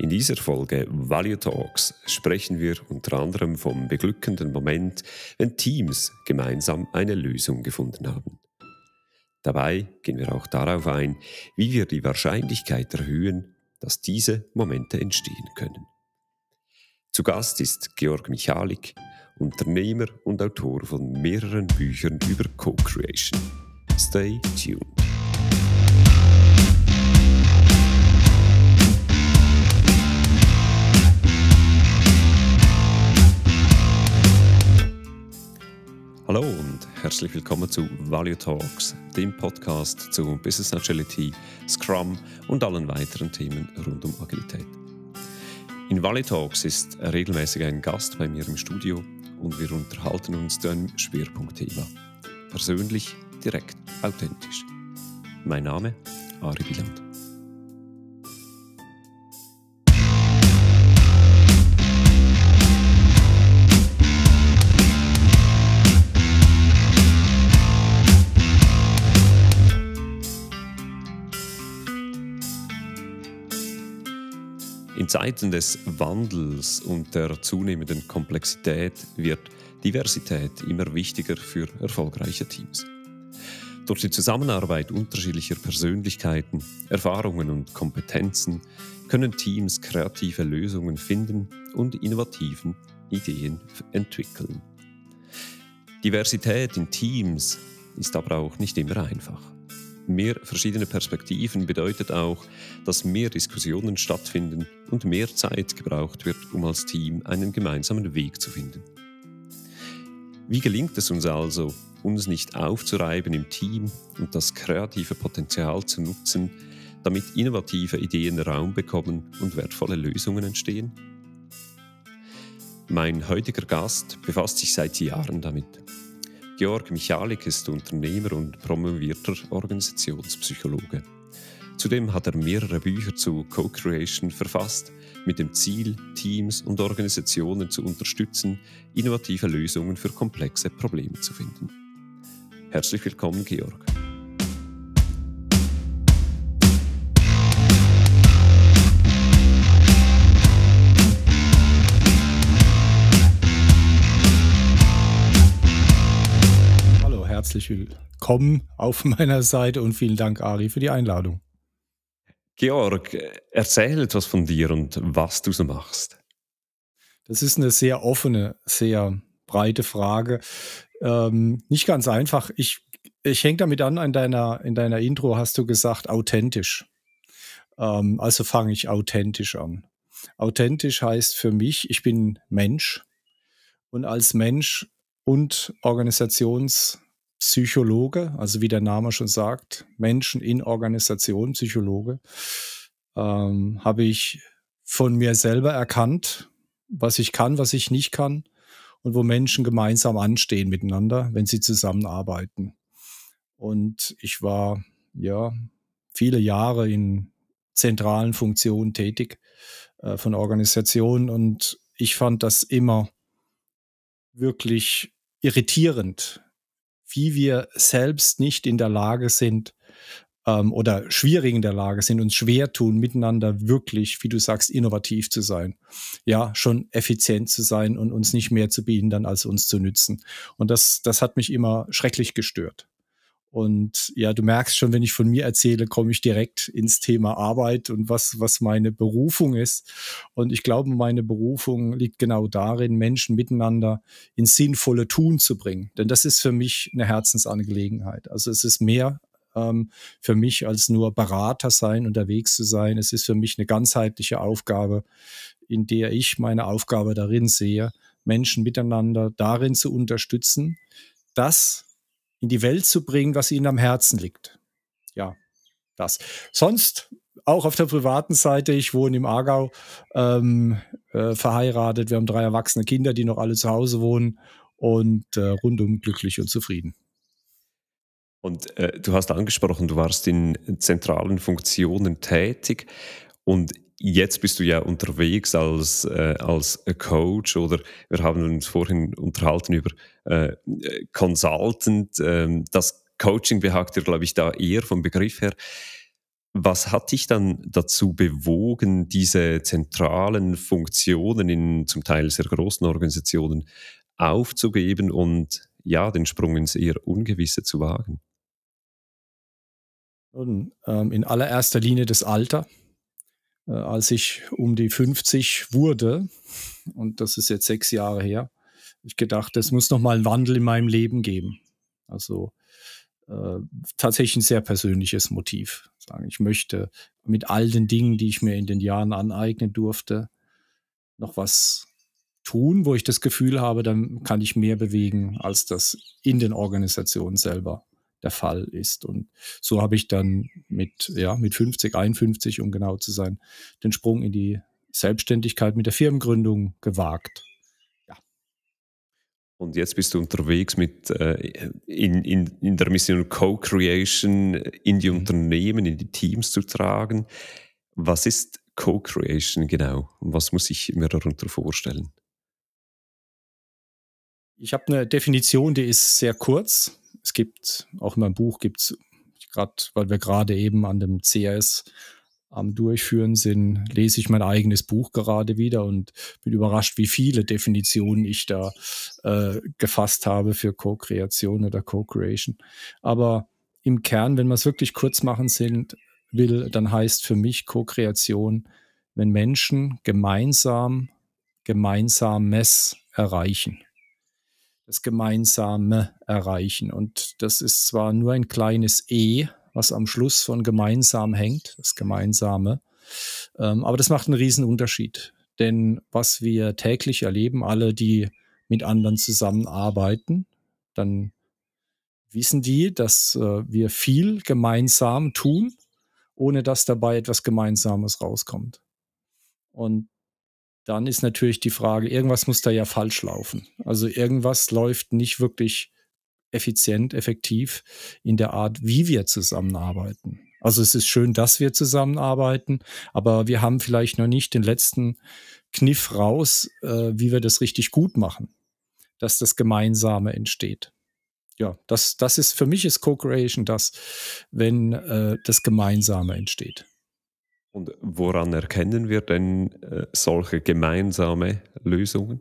In dieser Folge Value Talks sprechen wir unter anderem vom beglückenden Moment, wenn Teams gemeinsam eine Lösung gefunden haben. Dabei gehen wir auch darauf ein, wie wir die Wahrscheinlichkeit erhöhen, dass diese Momente entstehen können. Zu Gast ist Georg Michalik, Unternehmer und Autor von mehreren Büchern über Co-Creation. Stay tuned. Hallo und herzlich willkommen zu Value Talks, dem Podcast zu Business Agility, Scrum und allen weiteren Themen rund um Agilität. In Value Talks ist regelmäßig ein Gast bei mir im Studio und wir unterhalten uns zu einem Schwerpunktthema. Persönlich, direkt, authentisch. Mein Name, Ari Wieland. In Zeiten des Wandels und der zunehmenden Komplexität wird Diversität immer wichtiger für erfolgreiche Teams. Durch die Zusammenarbeit unterschiedlicher Persönlichkeiten, Erfahrungen und Kompetenzen können Teams kreative Lösungen finden und innovativen Ideen entwickeln. Diversität in Teams ist aber auch nicht immer einfach. Mehr verschiedene Perspektiven bedeutet auch, dass mehr Diskussionen stattfinden und mehr Zeit gebraucht wird, um als Team einen gemeinsamen Weg zu finden. Wie gelingt es uns also, uns nicht aufzureiben im Team und das kreative Potenzial zu nutzen, damit innovative Ideen Raum bekommen und wertvolle Lösungen entstehen? Mein heutiger Gast befasst sich seit Jahren damit. Georg Michalik ist Unternehmer und promovierter Organisationspsychologe. Zudem hat er mehrere Bücher zu Co-Creation verfasst, mit dem Ziel, Teams und Organisationen zu unterstützen, innovative Lösungen für komplexe Probleme zu finden. Herzlich willkommen, Georg. Herzlich willkommen auf meiner Seite und vielen Dank, Ari, für die Einladung. Georg, erzähl etwas von dir und was du so machst. Das ist eine sehr offene, sehr breite Frage. Ähm, nicht ganz einfach. Ich, ich hänge damit an, in deiner, in deiner Intro hast du gesagt, authentisch. Ähm, also fange ich authentisch an. Authentisch heißt für mich, ich bin Mensch und als Mensch und Organisations- Psychologe, also wie der Name schon sagt, Menschen in Organisation, Psychologe, ähm, habe ich von mir selber erkannt, was ich kann, was ich nicht kann und wo Menschen gemeinsam anstehen miteinander, wenn sie zusammenarbeiten. Und ich war ja viele Jahre in zentralen Funktionen tätig äh, von Organisationen und ich fand das immer wirklich irritierend, wie wir selbst nicht in der Lage sind ähm, oder schwierig in der Lage sind, uns schwer tun, miteinander wirklich, wie du sagst, innovativ zu sein. Ja, schon effizient zu sein und uns nicht mehr zu behindern, als uns zu nützen. Und das, das hat mich immer schrecklich gestört. Und ja, du merkst schon, wenn ich von mir erzähle, komme ich direkt ins Thema Arbeit und was, was meine Berufung ist. Und ich glaube, meine Berufung liegt genau darin, Menschen miteinander ins sinnvolle Tun zu bringen. Denn das ist für mich eine Herzensangelegenheit. Also es ist mehr ähm, für mich als nur Berater sein, unterwegs zu sein. Es ist für mich eine ganzheitliche Aufgabe, in der ich meine Aufgabe darin sehe, Menschen miteinander darin zu unterstützen, dass in die Welt zu bringen, was ihnen am Herzen liegt. Ja, das. Sonst auch auf der privaten Seite, ich wohne im Aargau, ähm, äh, verheiratet. Wir haben drei erwachsene Kinder, die noch alle zu Hause wohnen und äh, rundum glücklich und zufrieden. Und äh, du hast angesprochen, du warst in zentralen Funktionen tätig und jetzt bist du ja unterwegs als, äh, als Coach oder wir haben uns vorhin unterhalten über äh, Consultant. Ähm, das Coaching behagt dir, glaube ich, da eher vom Begriff her. Was hat dich dann dazu bewogen, diese zentralen Funktionen in zum Teil sehr großen Organisationen aufzugeben und ja, den Sprung ins eher Ungewisse zu wagen? Ähm, in allererster Linie das Alter. Äh, als ich um die 50 wurde, und das ist jetzt sechs Jahre her, ich gedacht, es muss noch mal einen Wandel in meinem Leben geben. Also äh, tatsächlich ein sehr persönliches Motiv. Sagen, ich möchte mit all den Dingen, die ich mir in den Jahren aneignen durfte, noch was tun, wo ich das Gefühl habe, dann kann ich mehr bewegen, als das in den Organisationen selber der Fall ist. Und so habe ich dann mit, ja, mit 50, 51, um genau zu sein, den Sprung in die Selbstständigkeit mit der Firmengründung gewagt. Und jetzt bist du unterwegs mit äh, in, in, in der Mission Co-Creation in die mhm. Unternehmen, in die Teams zu tragen. Was ist Co-Creation genau? Und was muss ich mir darunter vorstellen? Ich habe eine Definition, die ist sehr kurz. Es gibt, auch in meinem Buch gibt es, gerade weil wir gerade eben an dem CRS am Durchführen sind, lese ich mein eigenes Buch gerade wieder und bin überrascht, wie viele Definitionen ich da äh, gefasst habe für Co-Kreation oder Co-Creation. Aber im Kern, wenn wir es wirklich kurz machen sind, will, dann heißt für mich Co-Kreation, wenn Menschen gemeinsam Gemeinsames erreichen. Das Gemeinsame erreichen. Und das ist zwar nur ein kleines E, was am Schluss von gemeinsam hängt, das Gemeinsame. Ähm, aber das macht einen riesen Unterschied. Denn was wir täglich erleben, alle, die mit anderen zusammenarbeiten, dann wissen die, dass äh, wir viel gemeinsam tun, ohne dass dabei etwas Gemeinsames rauskommt. Und dann ist natürlich die Frage, irgendwas muss da ja falsch laufen. Also irgendwas läuft nicht wirklich effizient, effektiv in der Art, wie wir zusammenarbeiten. Also es ist schön, dass wir zusammenarbeiten, aber wir haben vielleicht noch nicht den letzten Kniff raus, äh, wie wir das richtig gut machen, dass das Gemeinsame entsteht. Ja, das, das ist für mich ist Co-Creation das, wenn äh, das Gemeinsame entsteht. Und woran erkennen wir denn äh, solche gemeinsame Lösungen?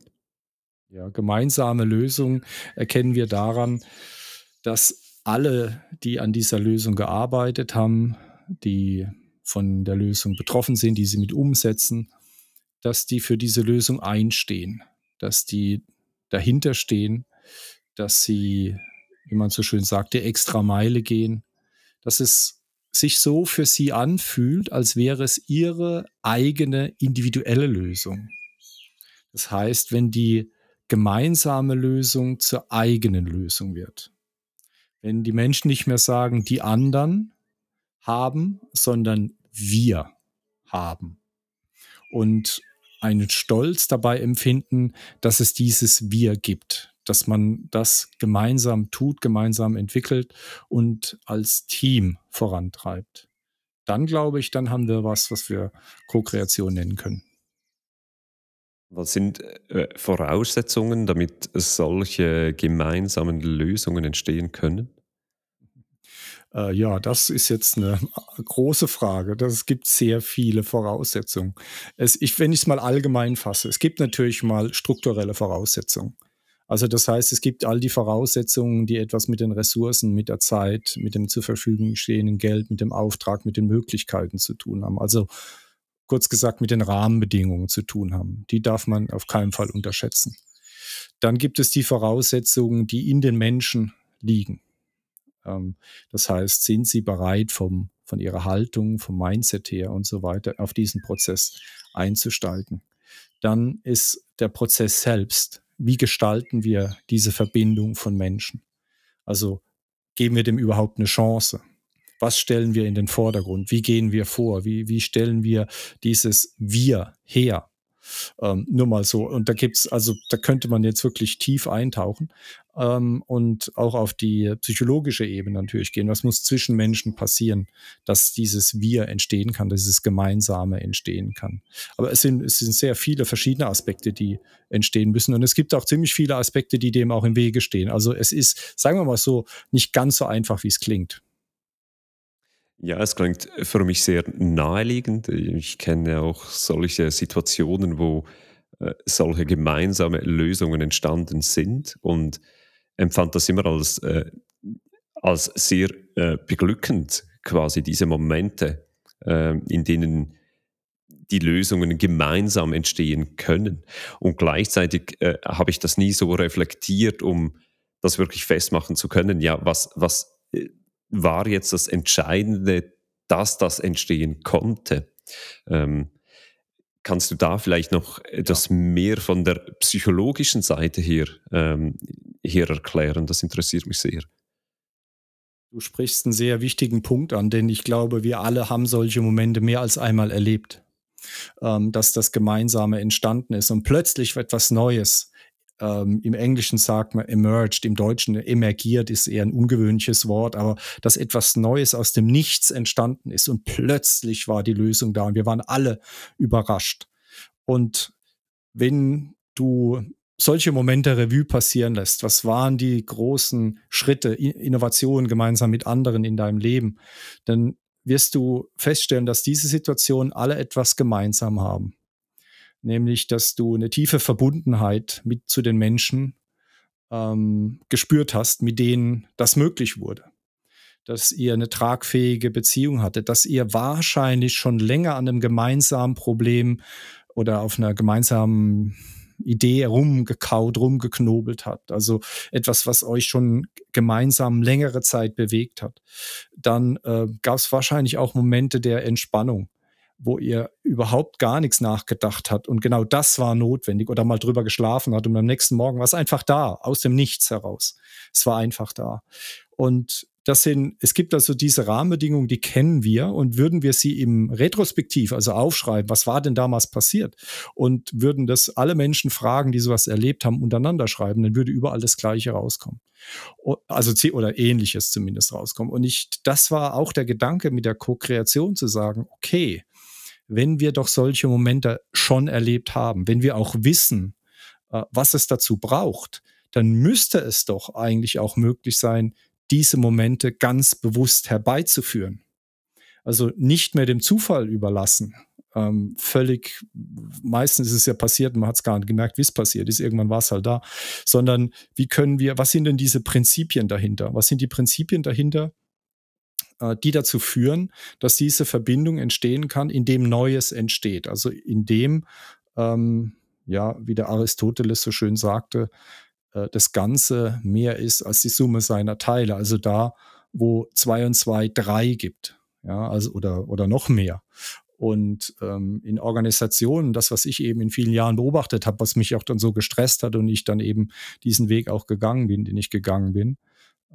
Ja, gemeinsame Lösung erkennen wir daran, dass alle, die an dieser Lösung gearbeitet haben, die von der Lösung betroffen sind, die sie mit umsetzen, dass die für diese Lösung einstehen, dass die dahinter stehen, dass sie, wie man so schön sagt, die extra Meile gehen, dass es sich so für sie anfühlt, als wäre es ihre eigene individuelle Lösung. Das heißt, wenn die gemeinsame Lösung zur eigenen Lösung wird. Wenn die Menschen nicht mehr sagen, die anderen haben, sondern wir haben. Und einen Stolz dabei empfinden, dass es dieses Wir gibt, dass man das gemeinsam tut, gemeinsam entwickelt und als Team vorantreibt. Dann glaube ich, dann haben wir was, was wir Co-Kreation nennen können. Was sind äh, Voraussetzungen, damit solche gemeinsamen Lösungen entstehen können? Äh, ja, das ist jetzt eine große Frage. Es gibt sehr viele Voraussetzungen. Es, ich, wenn ich es mal allgemein fasse, es gibt natürlich mal strukturelle Voraussetzungen. Also das heißt, es gibt all die Voraussetzungen, die etwas mit den Ressourcen, mit der Zeit, mit dem zur Verfügung stehenden Geld, mit dem Auftrag, mit den Möglichkeiten zu tun haben. Also kurz gesagt mit den Rahmenbedingungen zu tun haben. Die darf man auf keinen Fall unterschätzen. Dann gibt es die Voraussetzungen, die in den Menschen liegen. Ähm, das heißt, sind sie bereit vom, von ihrer Haltung, vom Mindset her und so weiter auf diesen Prozess einzusteigen. Dann ist der Prozess selbst. Wie gestalten wir diese Verbindung von Menschen? Also geben wir dem überhaupt eine Chance? was stellen wir in den Vordergrund, wie gehen wir vor, wie, wie stellen wir dieses Wir her. Ähm, nur mal so. Und da gibt's, also da könnte man jetzt wirklich tief eintauchen ähm, und auch auf die psychologische Ebene natürlich gehen. Was muss zwischen Menschen passieren, dass dieses Wir entstehen kann, dass dieses Gemeinsame entstehen kann. Aber es sind, es sind sehr viele verschiedene Aspekte, die entstehen müssen. Und es gibt auch ziemlich viele Aspekte, die dem auch im Wege stehen. Also es ist, sagen wir mal so, nicht ganz so einfach, wie es klingt. Ja, es klingt für mich sehr naheliegend. Ich kenne auch solche Situationen, wo äh, solche gemeinsame Lösungen entstanden sind und empfand das immer als, äh, als sehr äh, beglückend, quasi diese Momente, äh, in denen die Lösungen gemeinsam entstehen können. Und gleichzeitig äh, habe ich das nie so reflektiert, um das wirklich festmachen zu können. Ja, was, was äh, war jetzt das Entscheidende, dass das entstehen konnte? Ähm, kannst du da vielleicht noch etwas ja. mehr von der psychologischen Seite her, ähm, erklären? Das interessiert mich sehr. Du sprichst einen sehr wichtigen Punkt an, denn ich glaube, wir alle haben solche Momente mehr als einmal erlebt ähm, dass das Gemeinsame entstanden ist und plötzlich etwas Neues. Ähm, Im Englischen sagt man emerged, im Deutschen emergiert ist eher ein ungewöhnliches Wort, aber dass etwas Neues aus dem Nichts entstanden ist und plötzlich war die Lösung da und wir waren alle überrascht. Und wenn du solche Momente Revue passieren lässt, was waren die großen Schritte, Innovationen gemeinsam mit anderen in deinem Leben, dann wirst du feststellen, dass diese Situationen alle etwas gemeinsam haben. Nämlich, dass du eine tiefe Verbundenheit mit zu den Menschen ähm, gespürt hast, mit denen das möglich wurde. Dass ihr eine tragfähige Beziehung hattet, dass ihr wahrscheinlich schon länger an einem gemeinsamen Problem oder auf einer gemeinsamen Idee rumgekaut, rumgeknobelt habt. Also etwas, was euch schon gemeinsam längere Zeit bewegt hat. Dann äh, gab es wahrscheinlich auch Momente der Entspannung wo ihr überhaupt gar nichts nachgedacht habt und genau das war notwendig oder mal drüber geschlafen hat und am nächsten Morgen war es einfach da, aus dem Nichts heraus. Es war einfach da. Und das sind, es gibt also diese Rahmenbedingungen, die kennen wir und würden wir sie im Retrospektiv, also aufschreiben, was war denn damals passiert und würden das alle Menschen fragen, die sowas erlebt haben, untereinander schreiben, dann würde überall das Gleiche rauskommen. Also, oder ähnliches zumindest rauskommen. Und ich, das war auch der Gedanke mit der Co-Kreation zu sagen, okay, wenn wir doch solche Momente schon erlebt haben, wenn wir auch wissen, äh, was es dazu braucht, dann müsste es doch eigentlich auch möglich sein, diese Momente ganz bewusst herbeizuführen. Also nicht mehr dem Zufall überlassen. Ähm, völlig, meistens ist es ja passiert, man hat es gar nicht gemerkt, wie es passiert ist, irgendwann war es halt da, sondern wie können wir, was sind denn diese Prinzipien dahinter? Was sind die Prinzipien dahinter, die dazu führen, dass diese Verbindung entstehen kann, indem Neues entsteht? Also indem, ähm, ja, wie der Aristoteles so schön sagte, äh, das Ganze mehr ist als die Summe seiner Teile. Also da, wo zwei und zwei drei gibt, ja, also oder, oder noch mehr. Und ähm, in Organisationen, das, was ich eben in vielen Jahren beobachtet habe, was mich auch dann so gestresst hat und ich dann eben diesen Weg auch gegangen bin, den ich gegangen bin,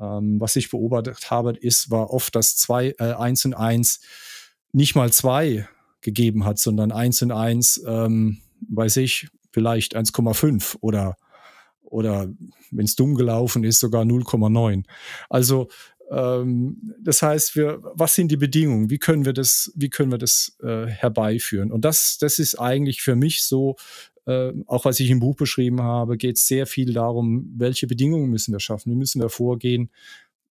ähm, was ich beobachtet habe, ist, war oft, dass zwei, äh, eins und eins nicht mal zwei gegeben hat, sondern eins und eins, ähm, weiß ich, vielleicht 1,5 oder oder wenn es dumm gelaufen ist, sogar 0,9. Also ähm, das heißt, wir, was sind die Bedingungen? Wie können wir das, wie können wir das äh, herbeiführen? Und das, das ist eigentlich für mich so, äh, auch was ich im Buch beschrieben habe, geht es sehr viel darum, welche Bedingungen müssen wir schaffen, wie müssen wir vorgehen,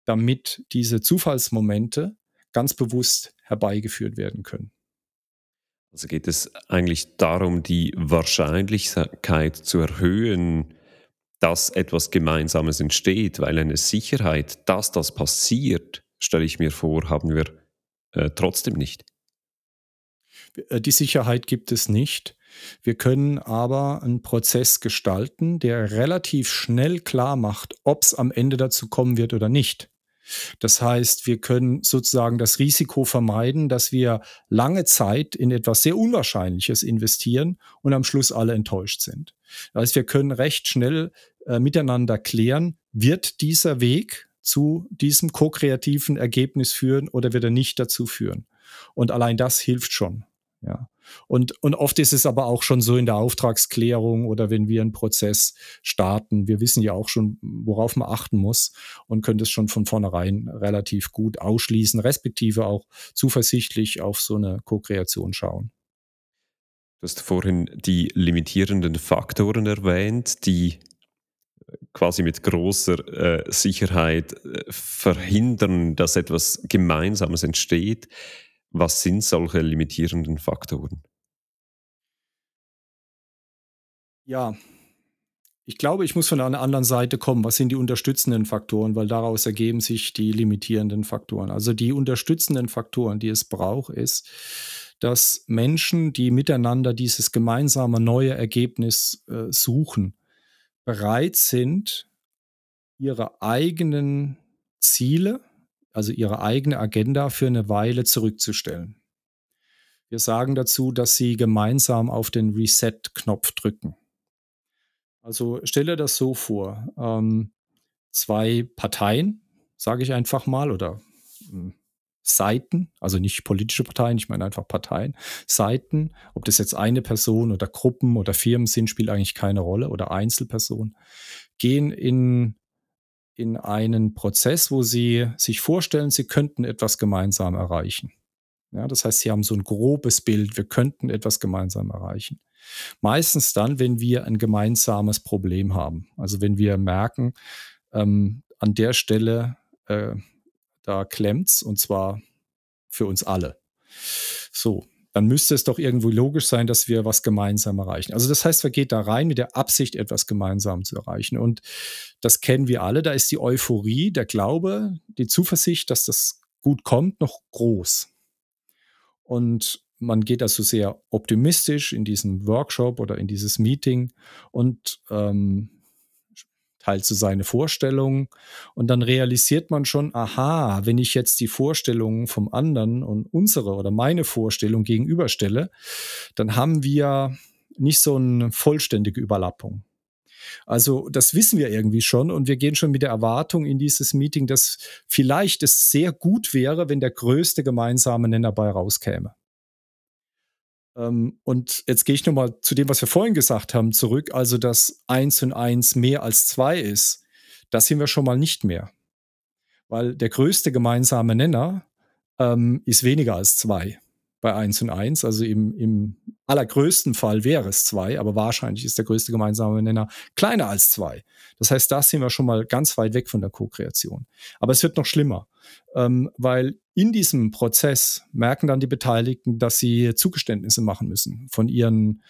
damit diese Zufallsmomente ganz bewusst herbeigeführt werden können. Also geht es eigentlich darum, die Wahrscheinlichkeit zu erhöhen, dass etwas Gemeinsames entsteht, weil eine Sicherheit, dass das passiert, stelle ich mir vor, haben wir äh, trotzdem nicht. Äh, die Sicherheit gibt es nicht. Wir können aber einen Prozess gestalten, der relativ schnell klar macht, ob es am Ende dazu kommen wird oder nicht. Das heißt, wir können sozusagen das Risiko vermeiden, dass wir lange Zeit in etwas sehr Unwahrscheinliches investieren und am Schluss alle enttäuscht sind. Das heißt, wir können recht schnell äh, miteinander klären, wird dieser Weg zu diesem ko-kreativen Ergebnis führen oder wird er nicht dazu führen? Und allein das hilft schon. Ja. Und, und oft ist es aber auch schon so in der Auftragsklärung oder wenn wir einen Prozess starten. Wir wissen ja auch schon, worauf man achten muss und können das schon von vornherein relativ gut ausschließen, respektive auch zuversichtlich auf so eine Co-Kreation schauen. Du hast vorhin die limitierenden Faktoren erwähnt, die quasi mit großer äh, Sicherheit äh, verhindern, dass etwas Gemeinsames entsteht. Was sind solche limitierenden Faktoren? Ja, ich glaube, ich muss von einer anderen Seite kommen. Was sind die unterstützenden Faktoren? Weil daraus ergeben sich die limitierenden Faktoren. Also die unterstützenden Faktoren, die es braucht, ist, dass Menschen, die miteinander dieses gemeinsame neue Ergebnis äh, suchen, bereit sind, ihre eigenen Ziele, also ihre eigene Agenda für eine Weile zurückzustellen. Wir sagen dazu, dass sie gemeinsam auf den Reset-Knopf drücken. Also stelle das so vor, ähm, zwei Parteien, sage ich einfach mal, oder hm, Seiten, also nicht politische Parteien, ich meine einfach Parteien, Seiten, ob das jetzt eine Person oder Gruppen oder Firmen sind, spielt eigentlich keine Rolle oder Einzelpersonen, gehen in, in einen Prozess, wo sie sich vorstellen, sie könnten etwas gemeinsam erreichen. Ja, das heißt, sie haben so ein grobes Bild, wir könnten etwas gemeinsam erreichen. Meistens dann, wenn wir ein gemeinsames Problem haben. Also wenn wir merken, ähm, an der Stelle äh, da klemmt's und zwar für uns alle. So, dann müsste es doch irgendwo logisch sein, dass wir was gemeinsam erreichen. Also das heißt, wir geht da rein mit der Absicht, etwas gemeinsam zu erreichen. Und das kennen wir alle. Da ist die Euphorie, der Glaube, die Zuversicht, dass das gut kommt, noch groß. Und man geht also sehr optimistisch in diesen Workshop oder in dieses Meeting und ähm, teilt so seine Vorstellungen und dann realisiert man schon, aha, wenn ich jetzt die Vorstellungen vom anderen und unsere oder meine Vorstellung gegenüberstelle, dann haben wir nicht so eine vollständige Überlappung. Also das wissen wir irgendwie schon und wir gehen schon mit der Erwartung in dieses Meeting, dass vielleicht es sehr gut wäre, wenn der größte gemeinsame Nenner bei rauskäme. Ähm, und jetzt gehe ich nochmal zu dem, was wir vorhin gesagt haben, zurück. Also, dass eins und eins mehr als zwei ist, das sind wir schon mal nicht mehr. Weil der größte gemeinsame Nenner ähm, ist weniger als zwei bei 1 und 1. Also im, im allergrößten Fall wäre es 2, aber wahrscheinlich ist der größte gemeinsame Nenner kleiner als 2. Das heißt, da sind wir schon mal ganz weit weg von der Co-Kreation. Aber es wird noch schlimmer, ähm, weil in diesem Prozess merken dann die Beteiligten, dass sie Zugeständnisse machen müssen von ihren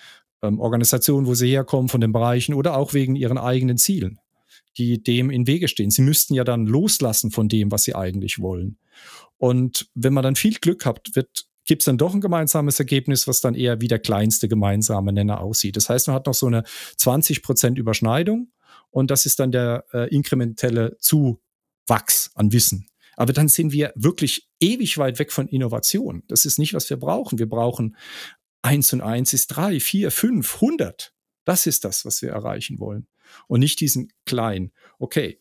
ähm, Organisationen, wo sie herkommen, von den Bereichen oder auch wegen ihren eigenen Zielen die dem in Wege stehen. Sie müssten ja dann loslassen von dem, was sie eigentlich wollen. Und wenn man dann viel Glück hat, wird gibt es dann doch ein gemeinsames Ergebnis, was dann eher wie der kleinste gemeinsame Nenner aussieht. Das heißt, man hat noch so eine 20% Überschneidung und das ist dann der äh, inkrementelle Zuwachs an Wissen. Aber dann sind wir wirklich ewig weit weg von Innovation. Das ist nicht, was wir brauchen. Wir brauchen eins und eins ist drei, vier, fünf, hundert. Das ist das, was wir erreichen wollen. Und nicht diesen kleinen. Okay,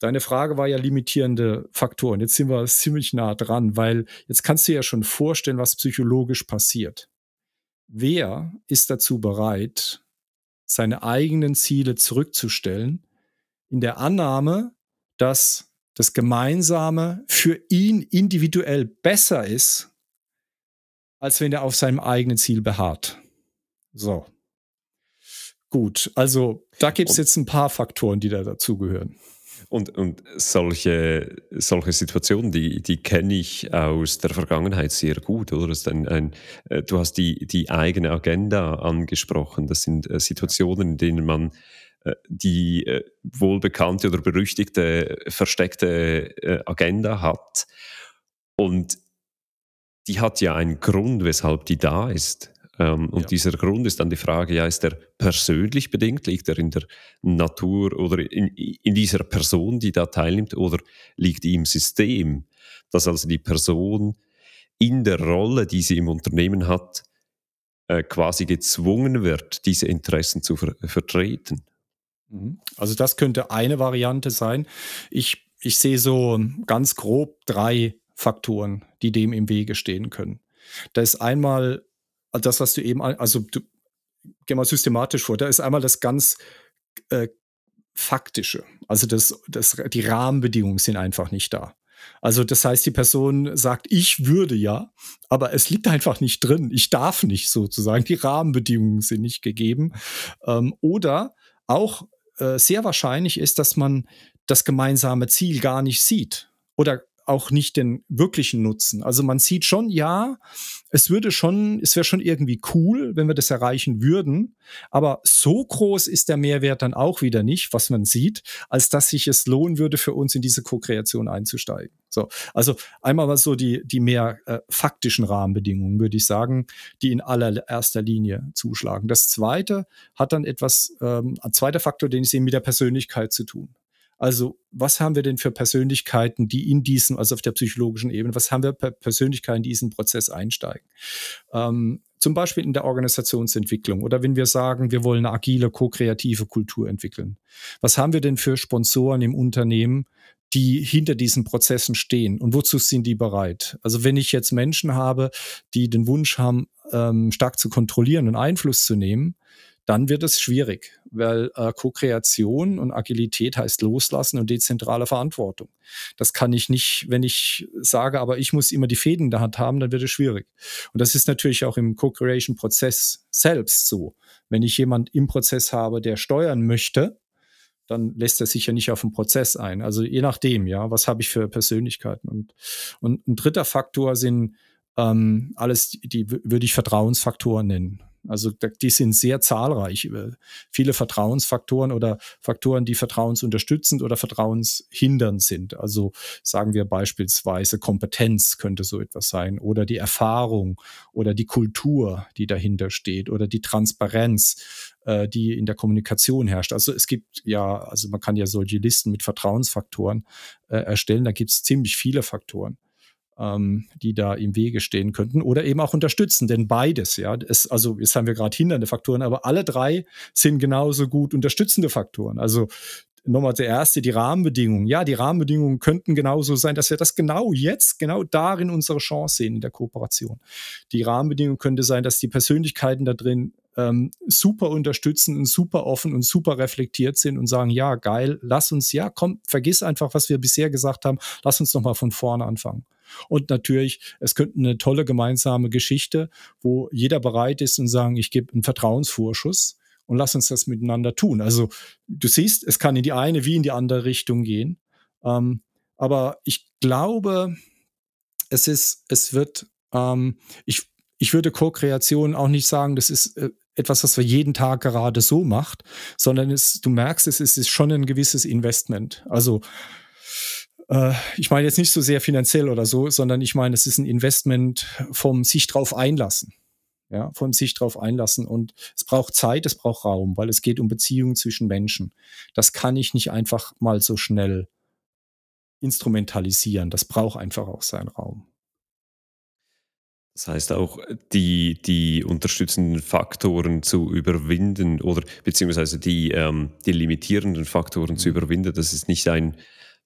Deine Frage war ja limitierende Faktoren. Jetzt sind wir ziemlich nah dran, weil jetzt kannst du ja schon vorstellen, was psychologisch passiert. Wer ist dazu bereit, seine eigenen Ziele zurückzustellen, in der Annahme, dass das Gemeinsame für ihn individuell besser ist, als wenn er auf seinem eigenen Ziel beharrt. So. Gut, also da gibt es jetzt ein paar Faktoren, die da dazugehören. Und, und solche, solche Situationen, die, die kenne ich aus der Vergangenheit sehr gut, oder? Das ist ein, ein, äh, du hast die, die eigene Agenda angesprochen. Das sind äh, Situationen, in denen man äh, die wohlbekannte oder berüchtigte versteckte Agenda hat. Und die hat ja einen Grund, weshalb die da ist. Ähm, und ja. dieser Grund ist dann die Frage, ja, ist der persönlich bedingt, liegt er in der Natur oder in, in dieser Person, die da teilnimmt, oder liegt im System, dass also die Person in der Rolle, die sie im Unternehmen hat, äh, quasi gezwungen wird, diese Interessen zu ver vertreten. Mhm. Also das könnte eine Variante sein. Ich, ich sehe so ganz grob drei Faktoren, die dem im Wege stehen können. Da ist einmal das, was du eben, also du, geh mal systematisch vor, da ist einmal das ganz äh, Faktische. Also das, das, die Rahmenbedingungen sind einfach nicht da. Also das heißt, die Person sagt, ich würde ja, aber es liegt einfach nicht drin. Ich darf nicht sozusagen. Die Rahmenbedingungen sind nicht gegeben. Ähm, oder auch äh, sehr wahrscheinlich ist, dass man das gemeinsame Ziel gar nicht sieht. Oder auch nicht den wirklichen Nutzen. Also man sieht schon, ja, es würde schon, es wäre schon irgendwie cool, wenn wir das erreichen würden, aber so groß ist der Mehrwert dann auch wieder nicht, was man sieht, als dass sich es lohnen würde, für uns in diese Co-Kreation einzusteigen. So, also einmal was so die, die mehr äh, faktischen Rahmenbedingungen, würde ich sagen, die in allererster Linie zuschlagen. Das zweite hat dann etwas, ähm, ein zweiter Faktor, den ich sehe, mit der Persönlichkeit zu tun. Also, was haben wir denn für Persönlichkeiten, die in diesem, also auf der psychologischen Ebene, was haben wir für Persönlichkeiten, die in diesen Prozess einsteigen? Ähm, zum Beispiel in der Organisationsentwicklung oder wenn wir sagen, wir wollen eine agile, ko-kreative Kultur entwickeln. Was haben wir denn für Sponsoren im Unternehmen, die hinter diesen Prozessen stehen und wozu sind die bereit? Also wenn ich jetzt Menschen habe, die den Wunsch haben, ähm, stark zu kontrollieren und Einfluss zu nehmen, dann wird es schwierig, weil äh, Co-Kreation und Agilität heißt Loslassen und dezentrale Verantwortung. Das kann ich nicht, wenn ich sage, aber ich muss immer die Fäden in der Hand haben, dann wird es schwierig. Und das ist natürlich auch im Co-Creation-Prozess selbst so. Wenn ich jemand im Prozess habe, der steuern möchte, dann lässt er sich ja nicht auf den Prozess ein. Also je nachdem, ja, was habe ich für Persönlichkeiten. Und, und ein dritter Faktor sind ähm, alles, die würde ich Vertrauensfaktoren nennen. Also die sind sehr zahlreich. Viele Vertrauensfaktoren oder Faktoren, die vertrauensunterstützend oder vertrauenshindernd sind. Also sagen wir beispielsweise Kompetenz könnte so etwas sein oder die Erfahrung oder die Kultur, die dahinter steht oder die Transparenz, äh, die in der Kommunikation herrscht. Also es gibt ja, also man kann ja solche Listen mit Vertrauensfaktoren äh, erstellen. Da gibt es ziemlich viele Faktoren ähm, die da im Wege stehen könnten oder eben auch unterstützen, denn beides, ja, es, also jetzt haben wir gerade hindernde Faktoren, aber alle drei sind genauso gut unterstützende Faktoren. Also nochmal der erste, die Rahmenbedingungen. Ja, die Rahmenbedingungen könnten genauso sein, dass wir das genau jetzt, genau darin unsere Chance sehen in der Kooperation. Die Rahmenbedingungen könnte sein, dass die Persönlichkeiten da drin ähm, super unterstützen und super offen und super reflektiert sind und sagen, ja, geil, lass uns, ja, komm, vergiss einfach, was wir bisher gesagt haben, lass uns nochmal von vorne anfangen. Und natürlich, es könnte eine tolle gemeinsame Geschichte, wo jeder bereit ist und sagen, ich gebe einen Vertrauensvorschuss und lass uns das miteinander tun. Also du siehst, es kann in die eine wie in die andere Richtung gehen. Ähm, aber ich glaube, es ist, es wird, ähm, ich, ich würde Co-Kreation auch nicht sagen, das ist äh, etwas, was wir jeden Tag gerade so macht, sondern es, du merkst, es ist, es ist schon ein gewisses Investment. Also äh, ich meine jetzt nicht so sehr finanziell oder so, sondern ich meine, es ist ein Investment vom sich drauf einlassen. Ja, vom sich drauf einlassen. Und es braucht Zeit, es braucht Raum, weil es geht um Beziehungen zwischen Menschen. Das kann ich nicht einfach mal so schnell instrumentalisieren. Das braucht einfach auch seinen Raum. Das heißt auch, die, die unterstützenden Faktoren zu überwinden oder beziehungsweise die, ähm, die limitierenden Faktoren zu mhm. überwinden, das ist nicht ein,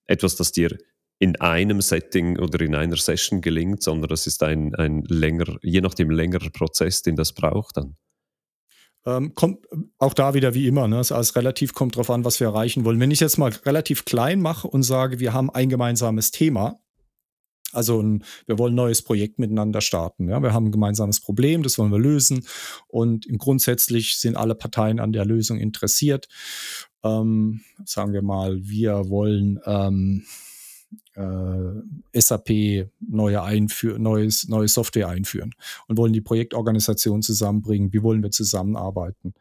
etwas, das dir in einem Setting oder in einer Session gelingt, sondern das ist ein, ein länger, je nachdem längerer Prozess, den das braucht dann. Ähm, kommt auch da wieder wie immer, ne? Also relativ kommt drauf an, was wir erreichen wollen. Wenn ich jetzt mal relativ klein mache und sage, wir haben ein gemeinsames Thema, also ein, wir wollen ein neues Projekt miteinander starten. Ja? Wir haben ein gemeinsames Problem, das wollen wir lösen. Und grundsätzlich sind alle Parteien an der Lösung interessiert. Ähm, sagen wir mal, wir wollen ähm, äh, SAP neue einführen, neues, neue Software einführen und wollen die Projektorganisation zusammenbringen. Wie wollen wir zusammenarbeiten?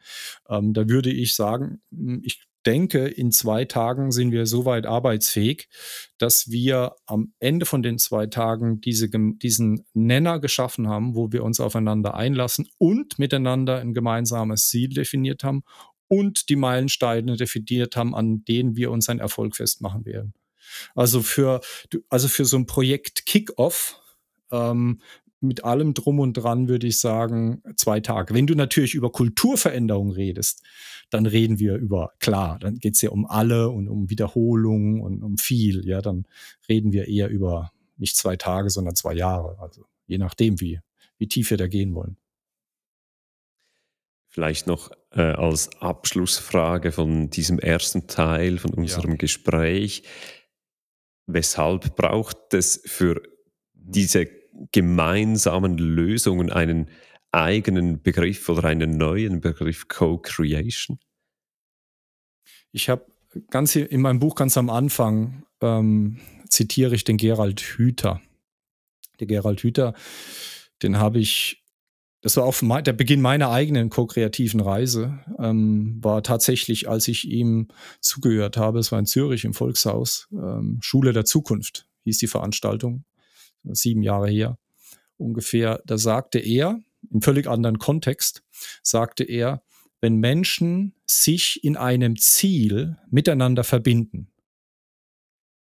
Ähm, da würde ich sagen, ich denke, in zwei Tagen sind wir soweit arbeitsfähig, dass wir am Ende von den zwei Tagen diese, diesen Nenner geschaffen haben, wo wir uns aufeinander einlassen und miteinander ein gemeinsames Ziel definiert haben und die Meilensteine definiert haben, an denen wir unseren Erfolg festmachen werden. Also für, also für so ein Projekt Kickoff ähm, mit allem drum und dran würde ich sagen, zwei Tage. Wenn du natürlich über Kulturveränderung redest, dann reden wir über, klar, dann geht es ja um alle und um Wiederholung und um viel. Ja, dann reden wir eher über nicht zwei Tage, sondern zwei Jahre. Also je nachdem, wie, wie tief wir da gehen wollen. Vielleicht noch äh, als Abschlussfrage von diesem ersten Teil von unserem ja. Gespräch. Weshalb braucht es für diese gemeinsamen Lösungen einen eigenen Begriff oder einen neuen Begriff Co-Creation? ich habe ganz in meinem Buch ganz am Anfang ähm, zitiere ich den Gerald Hüther. Der Gerald Hüther, den habe ich, das war auch der Beginn meiner eigenen ko-kreativen Reise, ähm, war tatsächlich, als ich ihm zugehört habe, es war in Zürich im Volkshaus, ähm, Schule der Zukunft hieß die Veranstaltung, sieben Jahre her ungefähr, da sagte er, in völlig anderen Kontext, sagte er, wenn Menschen sich in einem Ziel miteinander verbinden,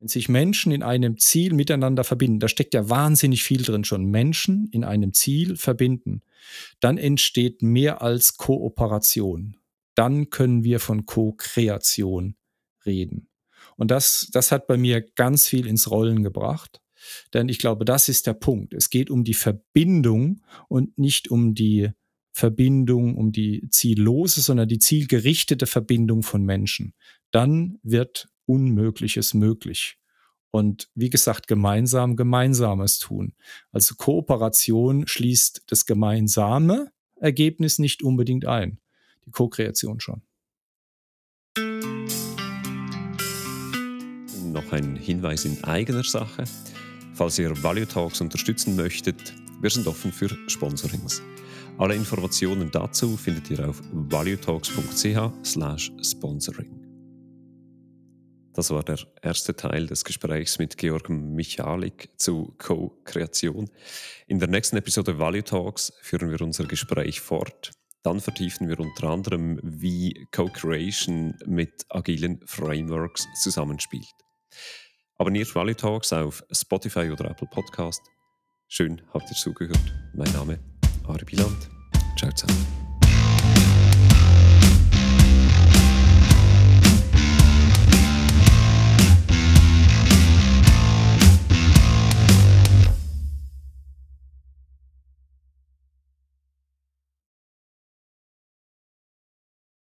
wenn sich Menschen in einem Ziel miteinander verbinden, da steckt ja wahnsinnig viel drin schon, Menschen in einem Ziel verbinden, dann entsteht mehr als Kooperation. Dann können wir von Co-Kreation reden. Und das, das hat bei mir ganz viel ins Rollen gebracht. Denn ich glaube, das ist der Punkt. Es geht um die Verbindung und nicht um die Verbindung, um die ziellose, sondern die zielgerichtete Verbindung von Menschen. Dann wird Unmögliches möglich. Und wie gesagt, gemeinsam Gemeinsames tun. Also Kooperation schließt das gemeinsame Ergebnis nicht unbedingt ein. Die Co-Kreation schon. Noch ein Hinweis in eigener Sache. Falls ihr Value Talks unterstützen möchtet, wir sind offen für Sponsorings. Alle Informationen dazu findet ihr auf valuetalks.ch/sponsoring. Das war der erste Teil des Gesprächs mit Georg Michalik zu Co-Kreation. In der nächsten Episode Value Talks führen wir unser Gespräch fort. Dann vertiefen wir unter anderem, wie Co-Creation mit agilen Frameworks zusammenspielt. Abonniert Value Talks auf Spotify oder Apple Podcast. Schön habt ihr zugehört. Mein Name Ari Biland. Ciao zusammen.